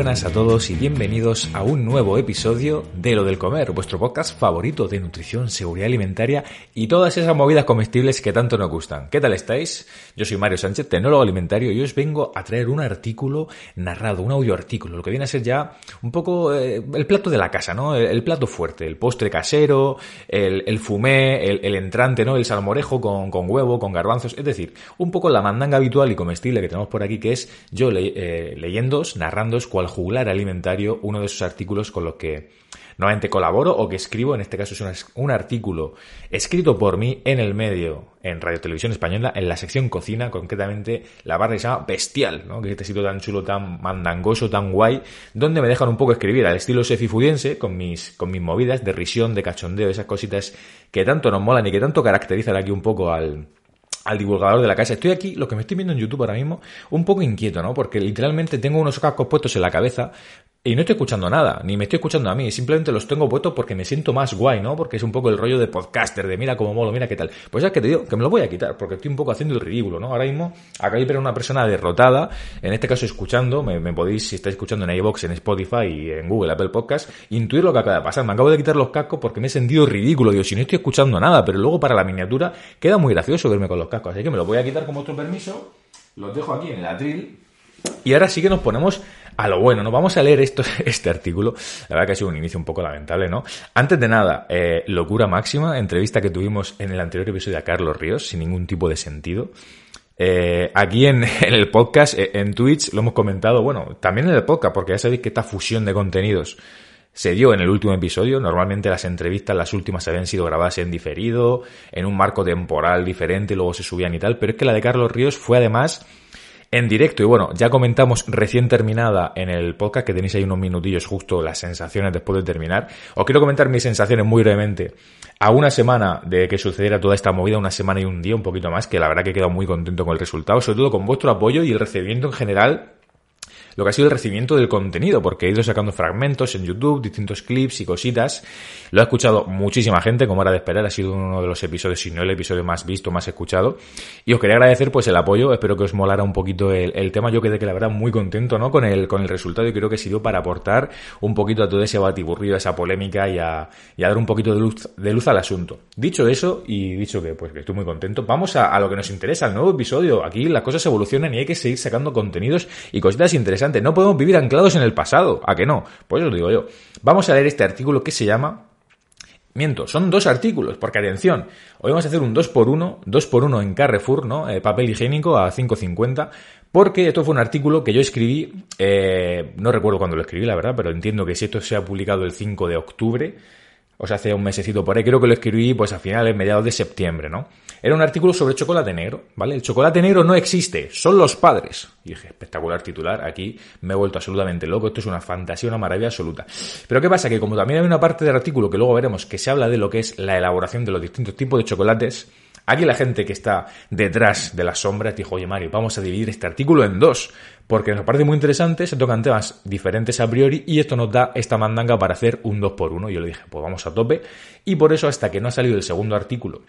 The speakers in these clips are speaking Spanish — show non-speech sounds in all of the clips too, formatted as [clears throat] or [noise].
buenas a todos y bienvenidos a un nuevo episodio de Lo del Comer, vuestro podcast favorito de nutrición, seguridad alimentaria y todas esas movidas comestibles que tanto nos gustan. ¿Qué tal estáis? Yo soy Mario Sánchez, tecnólogo alimentario, y os vengo a traer un artículo narrado, un audio artículo, lo que viene a ser ya un poco eh, el plato de la casa, ¿no? El, plato fuerte, el postre casero, el, fumé, el, entrante, ¿no? El salmorejo con, huevo, con garbanzos, es decir, un poco la mandanga habitual y comestible que tenemos por aquí, que es yo le, eh, leyendo, narrando juglar alimentario, uno de esos artículos con los que normalmente colaboro o que escribo, en este caso es un, artículo escrito por mí en el medio, en Radio Televisión Española, en la sección cocina, concretamente la barra que se llama Bestial, ¿no? que es este sitio tan chulo, tan mandangoso, tan guay, donde me dejan un poco escribir al estilo sefifudiense, con mis, con mis movidas de risión, de cachondeo, esas cositas que tanto nos molan y que tanto caracterizan aquí un poco al, al divulgador de la casa. Estoy aquí, lo que me estoy viendo en YouTube ahora mismo, un poco inquieto, ¿no? Porque literalmente tengo unos cascos puestos en la cabeza y no estoy escuchando nada, ni me estoy escuchando a mí, simplemente los tengo puestos porque me siento más guay, ¿no? Porque es un poco el rollo de podcaster, de mira cómo molo, mira qué tal. Pues es que te digo que me lo voy a quitar, porque estoy un poco haciendo el ridículo, ¿no? Ahora mismo acabo de ver una persona derrotada, en este caso escuchando, me, podéis, si estáis escuchando en iVoox, en Spotify y en Google, Apple Podcast, intuir lo que acaba de pasar. Me acabo de quitar los cascos porque me he sentido ridículo, digo, si no estoy escuchando nada, pero luego para la miniatura queda muy gracioso verme con los cascos, así que me lo voy a quitar con vuestro permiso, los dejo aquí en el atril, y ahora sí que nos ponemos a lo bueno, ¿no? Vamos a leer esto, [laughs] este artículo. La verdad que ha sido un inicio un poco lamentable, ¿no? Antes de nada, eh, locura máxima, entrevista que tuvimos en el anterior episodio a Carlos Ríos, sin ningún tipo de sentido. Eh, aquí [laughs] en, el podcast, eh, en Twitch, lo hemos comentado, bueno, también en el podcast, porque ya sabéis que esta fusión de contenidos se dio en el último episodio. Normalmente las entrevistas, las últimas, habían sido grabadas en diferido, en un marco temporal diferente, luego se subían y tal, pero es que la de Carlos Ríos fue además en directo. Y bueno, ya comentamos recién terminada en el podcast, que tenéis ahí unos minutillos justo las sensaciones después de terminar. Os quiero comentar mis sensaciones muy brevemente. A una semana de que sucediera toda esta movida, una semana y un día, un poquito más, que la verdad que he quedado muy contento con el resultado, sobre todo con vuestro apoyo y el recibimiento en general lo que ha sido el recibimiento del contenido, porque he ido sacando fragmentos en YouTube, distintos clips y cositas. Lo ha escuchado muchísima gente, como era de esperar, ha sido uno de los episodios, si no el episodio más visto, más escuchado. Y os quería agradecer pues el apoyo, espero que os molara un poquito el, tema. Yo quedé que la verdad muy contento, ¿no? Con el, con el resultado y creo que sirvió para aportar un poquito a todo ese batiburrillo, a esa polémica y a, dar un poquito de luz, de luz al asunto. Dicho eso, y dicho que pues que estoy muy contento, vamos a, a lo que nos interesa, al nuevo episodio. Aquí las cosas evolucionan y hay que seguir sacando contenidos y cositas interesantes no podemos vivir anclados en el pasado. ¿A que no? Pues lo digo yo. Vamos a leer este artículo que se llama Miento, son dos artículos, porque atención, hoy vamos a hacer un 2x1, 2x1 en Carrefour, ¿no? Eh, papel higiénico a 5.50, porque esto fue un artículo que yo escribí, eh, no recuerdo cuándo lo escribí, la verdad, pero entiendo que si esto se ha publicado el 5 de octubre, o sea, hace un mesecito por ahí, creo que lo escribí pues a finales, mediados de septiembre, ¿no? Era un artículo sobre chocolate negro, ¿vale? El chocolate negro no existe, son los padres. Y dije, espectacular titular, aquí me he vuelto absolutamente loco, esto es una fantasía, una maravilla absoluta. Pero ¿qué pasa? Que como también hay una parte del artículo que luego veremos que se habla de lo que es la elaboración de los distintos tipos de chocolates, Aquí la gente que está detrás de las sombras dijo, oye Mario, vamos a dividir este artículo en dos, porque nos parece muy interesante, se tocan temas diferentes a priori y esto nos da esta mandanga para hacer un 2 por 1 Y yo le dije, pues vamos a tope. Y por eso hasta que no ha salido el segundo artículo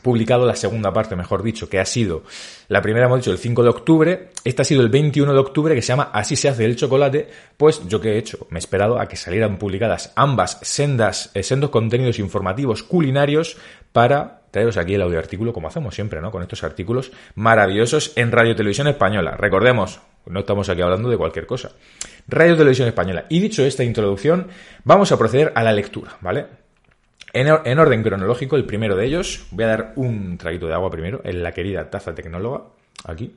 publicado la segunda parte, mejor dicho, que ha sido, la primera hemos dicho el 5 de octubre, esta ha sido el 21 de octubre, que se llama Así se hace el chocolate, pues yo que he hecho, me he esperado a que salieran publicadas ambas sendas, eh, sendos contenidos informativos culinarios para traeros aquí el audio artículo, como hacemos siempre, ¿no? Con estos artículos maravillosos en Radio Televisión Española. Recordemos, no estamos aquí hablando de cualquier cosa. Radio Televisión Española. Y dicho esta introducción, vamos a proceder a la lectura, ¿vale? En, orden cronológico, el primero de ellos, voy a dar un traguito de agua primero, en la querida taza tecnóloga, aquí.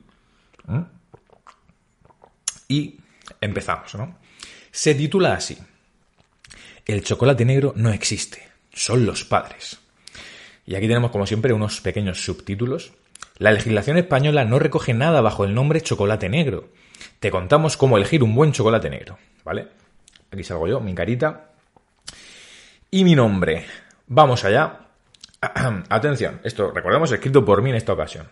Y empezamos, ¿no? Se titula así. El chocolate negro no existe, son los padres. Y aquí tenemos, como siempre, unos pequeños subtítulos. La legislación española no recoge nada bajo el nombre chocolate negro. Te contamos cómo elegir un buen chocolate negro, ¿vale? Aquí salgo yo, mi carita. Y mi nombre. Vamos allá. [clears throat] Atención, esto recordemos escrito por mí en esta ocasión.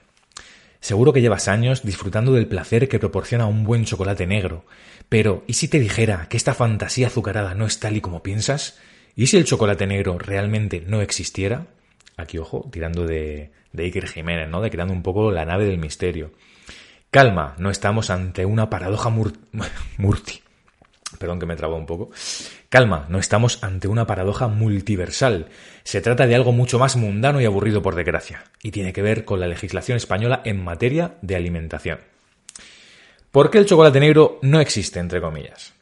Seguro que llevas años disfrutando del placer que proporciona un buen chocolate negro, pero ¿y si te dijera que esta fantasía azucarada no es tal y como piensas? ¿Y si el chocolate negro realmente no existiera? Aquí, ojo, tirando de, de Iker Jiménez, ¿no? De creando un poco la nave del misterio. Calma, no estamos ante una paradoja murti. [laughs] Perdón que me trabo un poco. Calma, no estamos ante una paradoja multiversal. Se trata de algo mucho más mundano y aburrido por desgracia, y tiene que ver con la legislación española en materia de alimentación. ¿Por qué el chocolate negro no existe, entre comillas?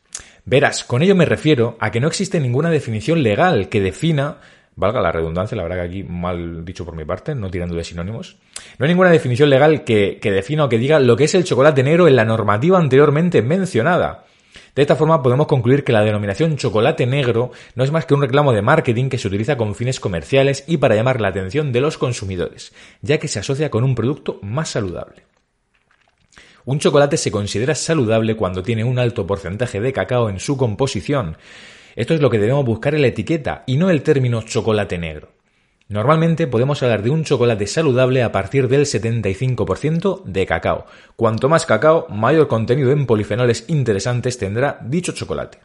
Verás, con ello me refiero a que no existe ninguna definición legal que defina, valga la redundancia, la verdad que aquí mal dicho por mi parte, no tirando de sinónimos, no hay ninguna definición legal que, que defina o que diga lo que es el chocolate negro en la normativa anteriormente mencionada. De esta forma podemos concluir que la denominación chocolate negro no es más que un reclamo de marketing que se utiliza con fines comerciales y para llamar la atención de los consumidores, ya que se asocia con un producto más saludable. Un chocolate se considera saludable cuando tiene un alto porcentaje de cacao en su composición. Esto es lo que debemos buscar en la etiqueta y no el término chocolate negro. Normalmente podemos hablar de un chocolate saludable a partir del 75% de cacao. Cuanto más cacao, mayor contenido en polifenoles interesantes tendrá dicho chocolate.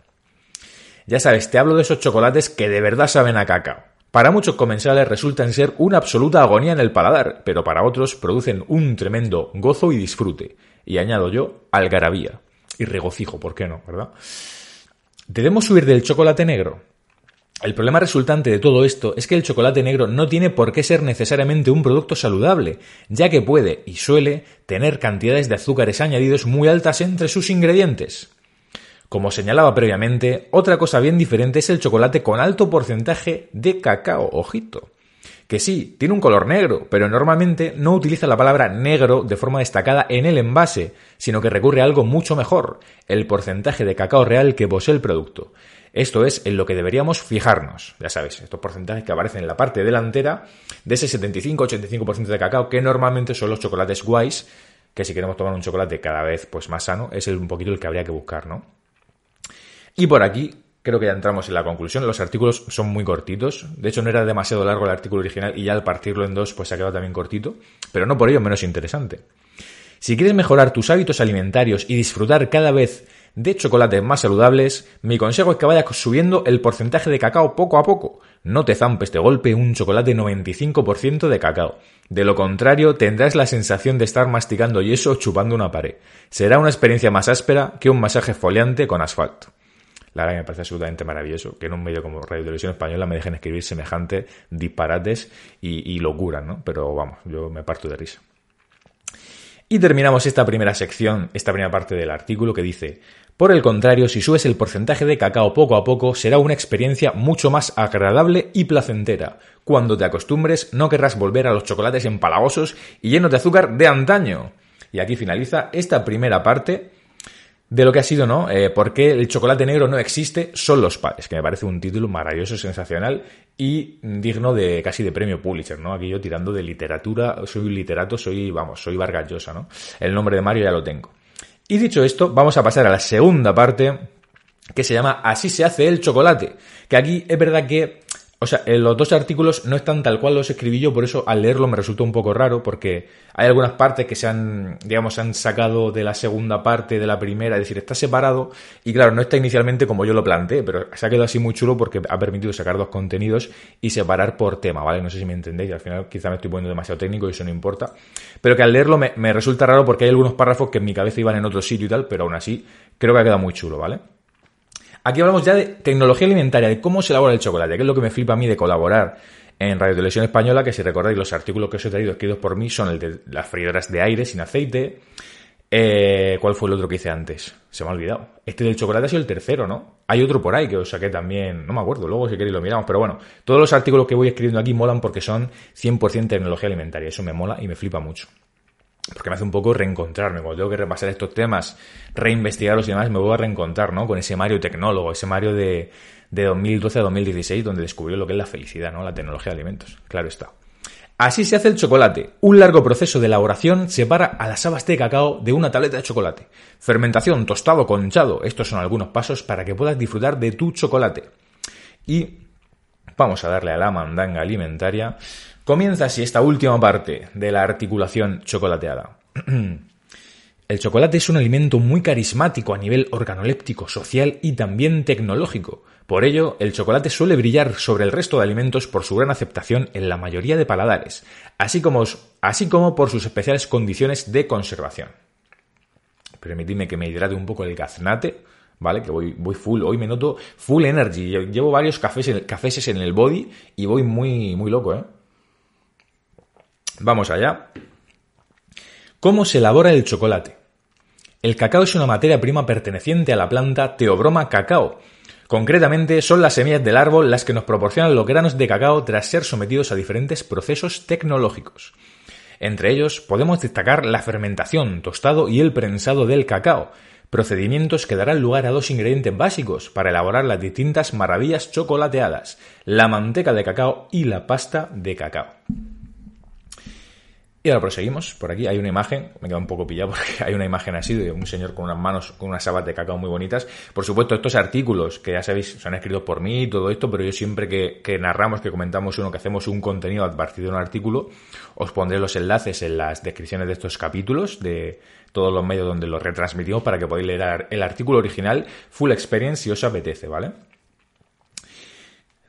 Ya sabes, te hablo de esos chocolates que de verdad saben a cacao. Para muchos comensales resultan ser una absoluta agonía en el paladar, pero para otros producen un tremendo gozo y disfrute y añado yo, algarabía y regocijo, ¿por qué no? ¿Verdad? ¿Debemos huir del chocolate negro? El problema resultante de todo esto es que el chocolate negro no tiene por qué ser necesariamente un producto saludable, ya que puede y suele tener cantidades de azúcares añadidos muy altas entre sus ingredientes. Como señalaba previamente, otra cosa bien diferente es el chocolate con alto porcentaje de cacao, ojito que sí, tiene un color negro, pero normalmente no utiliza la palabra negro de forma destacada en el envase, sino que recurre a algo mucho mejor, el porcentaje de cacao real que posee el producto. Esto es en lo que deberíamos fijarnos, ya sabéis, estos porcentajes que aparecen en la parte delantera de ese 75-85% de cacao que normalmente son los chocolates guays, que si queremos tomar un chocolate cada vez pues más sano, es un poquito el que habría que buscar, ¿no? Y por aquí creo que ya entramos en la conclusión. Los artículos son muy cortitos. De hecho, no era demasiado largo el artículo original y ya al partirlo en dos, pues se ha quedado también cortito. Pero no por ello menos interesante. Si quieres mejorar tus hábitos alimentarios y disfrutar cada vez de chocolates más saludables, mi consejo es que vayas subiendo el porcentaje de cacao poco a poco. No te zampes de golpe un chocolate 95% de cacao. De lo contrario, tendrás la sensación de estar masticando yeso chupando una pared. Será una experiencia más áspera que un masaje foliante con asfalto. La verdad que me parece absolutamente maravilloso que en un medio como Radio Televisión Española me dejen escribir semejantes disparates y, y locuras, ¿no? Pero vamos, yo me parto de risa. Y terminamos esta primera sección, esta primera parte del artículo que dice, por el contrario, si subes el porcentaje de cacao poco a poco, será una experiencia mucho más agradable y placentera. Cuando te acostumbres, no querrás volver a los chocolates empalagosos y llenos de azúcar de antaño. Y aquí finaliza esta primera parte de lo que ha sido, ¿no? Eh, ¿Por qué el chocolate negro no existe? Son los padres, que me parece un título maravilloso, sensacional y digno de casi de premio Pulitzer, ¿no? Aquí yo tirando de literatura, soy un literato, soy, vamos, soy Vargas Llosa, ¿no? El nombre de Mario ya lo tengo. Y dicho esto, vamos a pasar a la segunda parte que se llama Así se hace el chocolate. Que aquí es verdad que o sea, los dos artículos no están tal cual los escribí yo, por eso al leerlo me resultó un poco raro, porque hay algunas partes que se han, digamos, se han sacado de la segunda parte de la primera, es decir, está separado, y claro, no está inicialmente como yo lo planteé, pero se ha quedado así muy chulo porque ha permitido sacar dos contenidos y separar por tema, ¿vale? No sé si me entendéis, al final quizá me estoy poniendo demasiado técnico y eso no importa, pero que al leerlo me, me resulta raro porque hay algunos párrafos que en mi cabeza iban en otro sitio y tal, pero aún así creo que ha quedado muy chulo, ¿vale? Aquí hablamos ya de tecnología alimentaria, de cómo se elabora el chocolate, que es lo que me flipa a mí de colaborar en Radio Televisión Española, que si recordáis los artículos que os he traído escritos por mí son el de las freidoras de aire sin aceite. Eh, ¿Cuál fue el otro que hice antes? Se me ha olvidado. Este del chocolate ha sido el tercero, ¿no? Hay otro por ahí que os saqué también, no me acuerdo, luego si queréis lo miramos, pero bueno, todos los artículos que voy escribiendo aquí molan porque son 100% tecnología alimentaria, eso me mola y me flipa mucho porque me hace un poco reencontrarme. Cuando tengo que repasar estos temas, reinvestigarlos y demás, me voy a reencontrar, ¿no? Con ese Mario tecnólogo, ese Mario de, de 2012 a 2016, donde descubrió lo que es la felicidad, ¿no? La tecnología de alimentos. Claro está. Así se hace el chocolate. Un largo proceso de elaboración separa a las habas de cacao de una tableta de chocolate. Fermentación, tostado, conchado. Estos son algunos pasos para que puedas disfrutar de tu chocolate. Y vamos a darle a la mandanga alimentaria Comienza así esta última parte de la articulación chocolateada. [clears throat] El chocolate es un alimento muy carismático a nivel organoléptico, social y también tecnológico. Por ello, el chocolate suele brillar sobre el resto de alimentos por su gran aceptación en la mayoría de paladares, así como, por sus especiales condiciones de conservación. Permitidme que me hidrate un poco el gaznate, ¿vale? Que voy, voy full, hoy me noto full energy. Llevo varios cafés, cafés en el body y voy muy, muy loco, ¿eh? Vamos allá. ¿Cómo se elabora el chocolate? El cacao es una materia prima perteneciente a la planta Teobroma cacao. Concretamente, son las semillas del árbol las que nos proporcionan los granos de cacao tras ser sometidos a diferentes procesos tecnológicos. Entre ellos podemos destacar la fermentación, tostado y el prensado del cacao, procedimientos que darán lugar a dos ingredientes básicos para elaborar las distintas maravillas chocolateadas, la manteca de cacao y la pasta de cacao. Y ahora proseguimos. Por aquí hay una imagen, me queda un poco pillado porque [laughs] hay una imagen así de un señor con unas manos, con unas sabas de cacao muy bonitas. Por supuesto, estos artículos que ya sabéis son escritos por mí y todo esto, pero yo siempre que, que narramos, que comentamos uno, que hacemos un contenido a partir de un artículo, os pondré los enlaces en las descripciones de estos capítulos, de todos los medios donde los retransmitimos para que podáis leer el artículo original Full Experience si os apetece, ¿vale?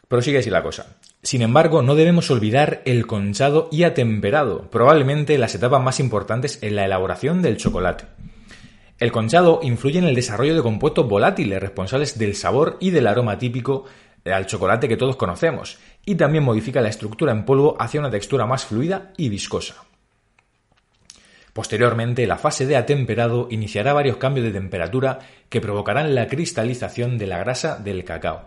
Prosigue así la cosa. Sin embargo, no debemos olvidar el conchado y atemperado, probablemente las etapas más importantes en la elaboración del chocolate. El conchado influye en el desarrollo de compuestos volátiles responsables del sabor y del aroma típico al chocolate que todos conocemos, y también modifica la estructura en polvo hacia una textura más fluida y viscosa. Posteriormente, la fase de atemperado iniciará varios cambios de temperatura que provocarán la cristalización de la grasa del cacao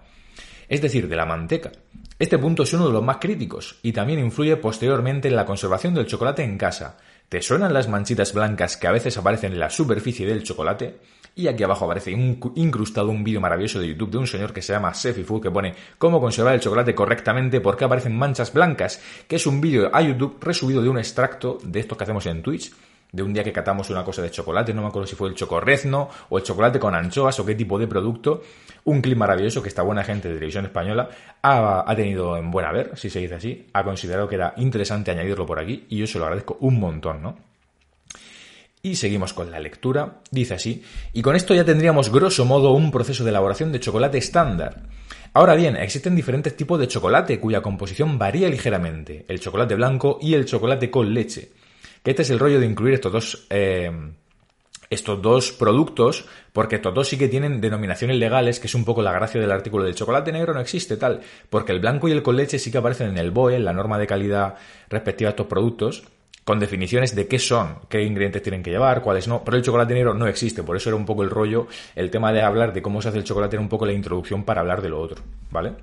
es decir, de la manteca. Este punto es uno de los más críticos y también influye posteriormente en la conservación del chocolate en casa. ¿Te suenan las manchitas blancas que a veces aparecen en la superficie del chocolate? Y aquí abajo aparece incrustado un vídeo maravilloso de YouTube de un señor que se llama Sefifu que pone cómo conservar el chocolate correctamente porque aparecen manchas blancas, que es un vídeo a YouTube resubido de un extracto de estos que hacemos en Twitch de un día que catamos una cosa de chocolate, no me acuerdo si fue el chocorrezno o el chocolate con anchoas o qué tipo de producto, un clip maravilloso que esta buena gente de televisión española ha, tenido en buena ver, si se dice así, ha considerado que era interesante añadirlo por aquí y yo se lo agradezco un montón, ¿no? Y seguimos con la lectura. Dice así, y con esto ya tendríamos grosso modo un proceso de elaboración de chocolate estándar. Ahora bien, existen diferentes tipos de chocolate cuya composición varía ligeramente, el chocolate blanco y el chocolate con leche que este es el rollo de incluir estos dos, eh, estos dos productos, porque estos dos sí que tienen denominaciones legales, que es un poco la gracia del artículo del chocolate negro no existe tal, porque el blanco y el con leche sí que aparecen en el BOE, en la norma de calidad respectiva a estos productos, con definiciones de qué son, qué ingredientes tienen que llevar, cuáles no, pero el chocolate negro no existe, por eso era un poco el rollo, el tema de hablar de cómo se hace el chocolate era un poco la introducción para hablar de lo otro, ¿vale?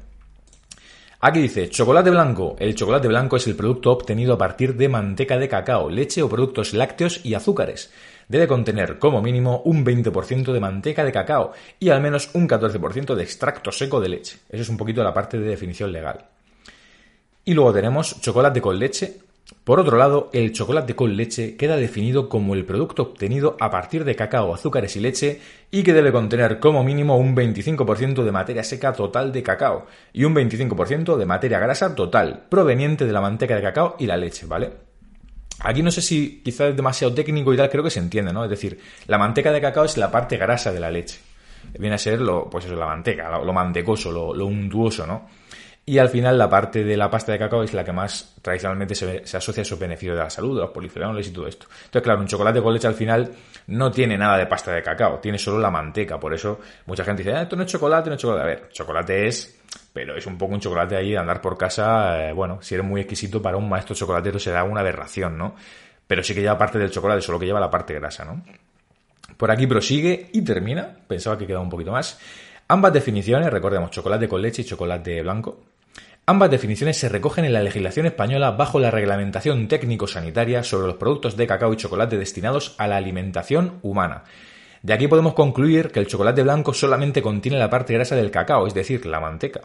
Aquí dice, chocolate blanco. El chocolate blanco es el producto obtenido a partir de manteca de cacao, leche o productos lácteos y azúcares. Debe contener como mínimo un 20% de manteca de cacao y al menos un 14% de extracto seco de leche. Eso es un poquito la parte de definición legal. Y luego tenemos chocolate con leche, por otro lado, el chocolate con leche queda definido como el producto obtenido a partir de cacao, azúcares y leche y que debe contener como mínimo un 25% de materia seca total de cacao y un 25% de materia grasa total proveniente de la manteca de cacao y la leche, ¿vale? Aquí no sé si quizás es demasiado técnico y tal, creo que se entiende, ¿no? Es decir, la manteca de cacao es la parte grasa de la leche. Viene a ser lo, pues eso, la manteca, lo, mantecoso, lo, lo untuoso, ¿no? Y al final la parte de la pasta de cacao es la que más tradicionalmente se, asocia a esos beneficios de la salud, de los polifenoles y todo esto. Entonces, claro, un chocolate con leche al final no tiene nada de pasta de cacao, tiene solo la manteca. Por eso mucha gente dice, ah, esto no es chocolate, no es chocolate. A ver, chocolate es, pero es un poco un chocolate ahí de andar por casa. Eh, bueno, si eres muy exquisito para un maestro chocolatero será una aberración, ¿no? Pero sí que lleva parte del chocolate, solo que lleva la parte grasa, ¿no? Por aquí prosigue y termina. Pensaba que quedaba un poquito más. Ambas definiciones, recordemos, chocolate con leche y chocolate blanco, Ambas definiciones se recogen en la legislación española bajo la reglamentación técnico-sanitaria sobre los productos de cacao y chocolate destinados a la alimentación humana. De aquí podemos concluir que el chocolate blanco solamente contiene la parte grasa del cacao, es decir, la manteca.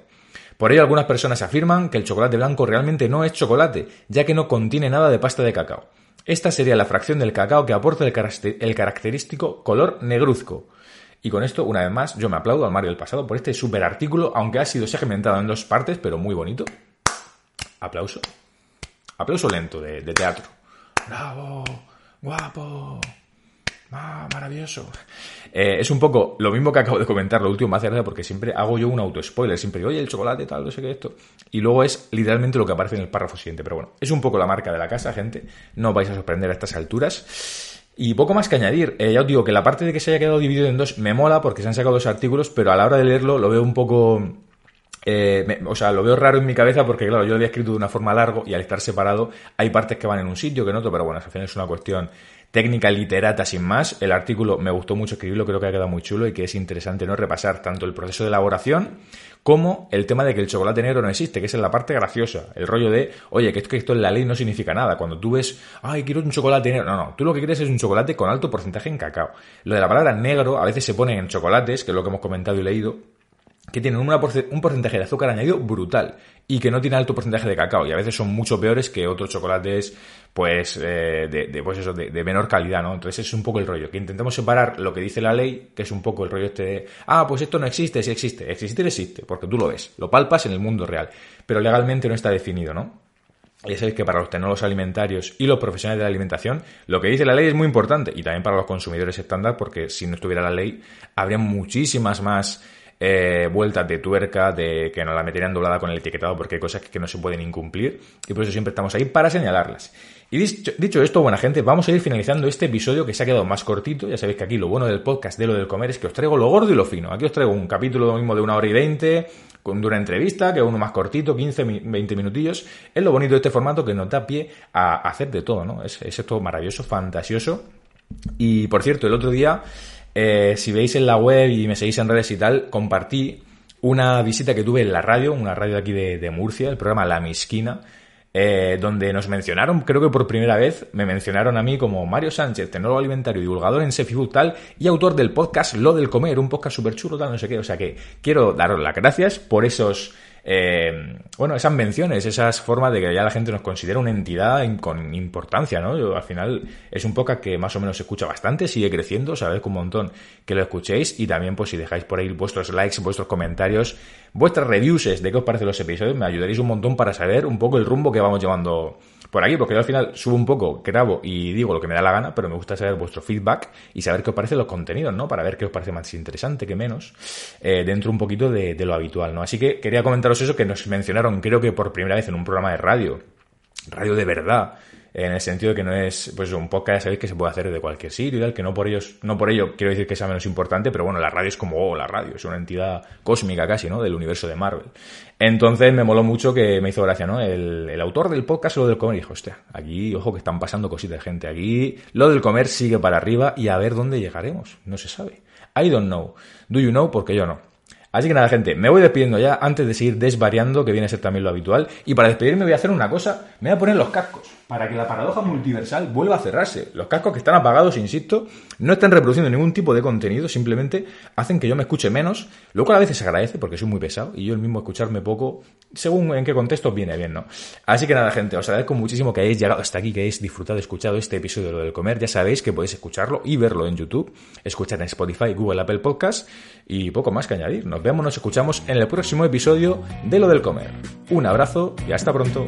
Por ello algunas personas afirman que el chocolate blanco realmente no es chocolate, ya que no contiene nada de pasta de cacao. Esta sería la fracción del cacao que aporta el, característico color negruzco. Y con esto, una vez más, yo me aplaudo al Mario del pasado por este super artículo, aunque ha sido segmentado en dos partes, pero muy bonito. Aplauso. Aplauso lento de, teatro. ¡Bravo! ¡Guapo! ¡Ah, maravilloso! Eh, es un poco lo mismo que acabo de comentar, lo último me hace gracia porque siempre hago yo un auto-spoiler, siempre digo, oye, el chocolate, tal, no sé qué esto. Y luego es literalmente lo que aparece en el párrafo siguiente. Pero bueno, es un poco la marca de la casa, gente. No vais a sorprender a estas alturas. Y poco más que añadir. Eh, ya os digo que la parte de que se haya quedado dividido en dos me mola porque se han sacado dos artículos, pero a la hora de leerlo lo veo un poco... Eh, o sea, lo veo raro en mi cabeza porque, claro, yo lo había escrito de una forma largo y al estar separado hay partes que van en un sitio que en otro, pero bueno, al final es una cuestión técnica literata sin más. El artículo me gustó mucho escribirlo, creo que ha quedado muy chulo y que es interesante no repasar tanto el proceso de elaboración como el tema de que el chocolate negro no existe, que es la parte graciosa, el rollo de, oye, que esto, que esto en la ley no significa nada. Cuando tú ves, ay, quiero un chocolate negro, no, no, tú lo que quieres es un chocolate con alto porcentaje en cacao. Lo de la palabra negro a veces se pone en chocolates, que es lo que hemos comentado y leído, que tienen un porcentaje de azúcar añadido brutal y que no tiene alto porcentaje de cacao y a veces son mucho peores que otros chocolates pues eh, de, pues eso, de, menor calidad, ¿no? Entonces es un poco el rollo, que intentamos separar lo que dice la ley, que es un poco el rollo este de, ah, pues esto no existe, sí existe, existir existe, porque tú lo ves, lo palpas en el mundo real, pero legalmente no está definido, ¿no? Y es que para los tecnólogos alimentarios y los profesionales de la alimentación, lo que dice la ley es muy importante, y también para los consumidores estándar, porque si no estuviera la ley, habría muchísimas más eh, vueltas de tuerca, de que nos la meterían doblada con el etiquetado porque hay cosas que no se pueden incumplir y por eso siempre estamos ahí para señalarlas. Y dicho, esto, buena gente, vamos a ir finalizando este episodio que se ha quedado más cortito. Ya sabéis que aquí lo bueno del podcast de lo del comer es que os traigo lo gordo y lo fino. Aquí os traigo un capítulo mismo de una hora y veinte, con una entrevista, que uno más cortito, 15, 20 minutillos. Es lo bonito de este formato que nos da pie a hacer de todo, ¿no? Es, es esto maravilloso, fantasioso. Y por cierto, el otro día eh, si veis en la web y me seguís en redes y tal, compartí una visita que tuve en la radio, una radio aquí de, Murcia, el programa La Misquina, eh, donde nos mencionaron, creo que por primera vez, me mencionaron a mí como Mario Sánchez, tecnólogo alimentario, divulgador en Sefifood tal, y autor del podcast Lo del Comer, un podcast súper chulo tal, no sé qué. O sea que quiero daros las gracias por esos eh, bueno, esas menciones, esas formas de que ya la gente nos considera una entidad con importancia, ¿no? Al final es un podcast que más o menos se escucha bastante, sigue creciendo, sabéis un montón que lo escuchéis y también pues si dejáis por ahí vuestros likes, vuestros comentarios, vuestras reviews de qué os parecen los episodios, me ayudaréis un montón para saber un poco el rumbo que vamos llevando por aquí, porque yo al final subo un poco, grabo y digo lo que me da la gana, pero me gusta saber vuestro feedback y saber qué os parecen los contenidos, ¿no? Para ver qué os parece más interesante que menos, eh, dentro un poquito de lo habitual, ¿no? Así que quería comentaros eso que nos mencionaron, creo que por primera vez en un programa de radio, radio de verdad, en el sentido de que no es pues un podcast, ya sabéis que se puede hacer de cualquier sitio y tal, que no por ellos, no por ello quiero decir que sea menos importante, pero bueno, la radio es como oh, la radio, es una entidad cósmica casi, ¿no? Del universo de Marvel. Entonces me moló mucho que me hizo gracia, ¿no? El, el autor del podcast, lo del comer, dijo, hostia, aquí, ojo que están pasando cositas gente, aquí lo del comer sigue para arriba y a ver dónde llegaremos, no se sabe. I don't know. Do you know? Porque yo no. Así que nada, gente, me voy despidiendo ya antes de seguir desvariando, que viene a ser también lo habitual. Y para despedirme voy a hacer una cosa, me voy a poner los cascos para que la paradoja multiversal vuelva a cerrarse. Los cascos que están apagados, insisto, no están reproduciendo ningún tipo de contenido, simplemente hacen que yo me escuche menos, lo cual a veces se agradece porque soy muy pesado y yo el mismo escucharme poco, según en qué contexto viene bien, ¿no? Así que nada, gente, os agradezco muchísimo que hayáis llegado hasta aquí, que hayáis disfrutado, escuchado este episodio de lo del comer. Ya sabéis que podéis escucharlo y verlo en YouTube, escuchar en Spotify, Google, Apple Podcast y poco más que añadir. Nos vemos, nos escuchamos en el próximo episodio de lo del comer. Un abrazo y hasta pronto.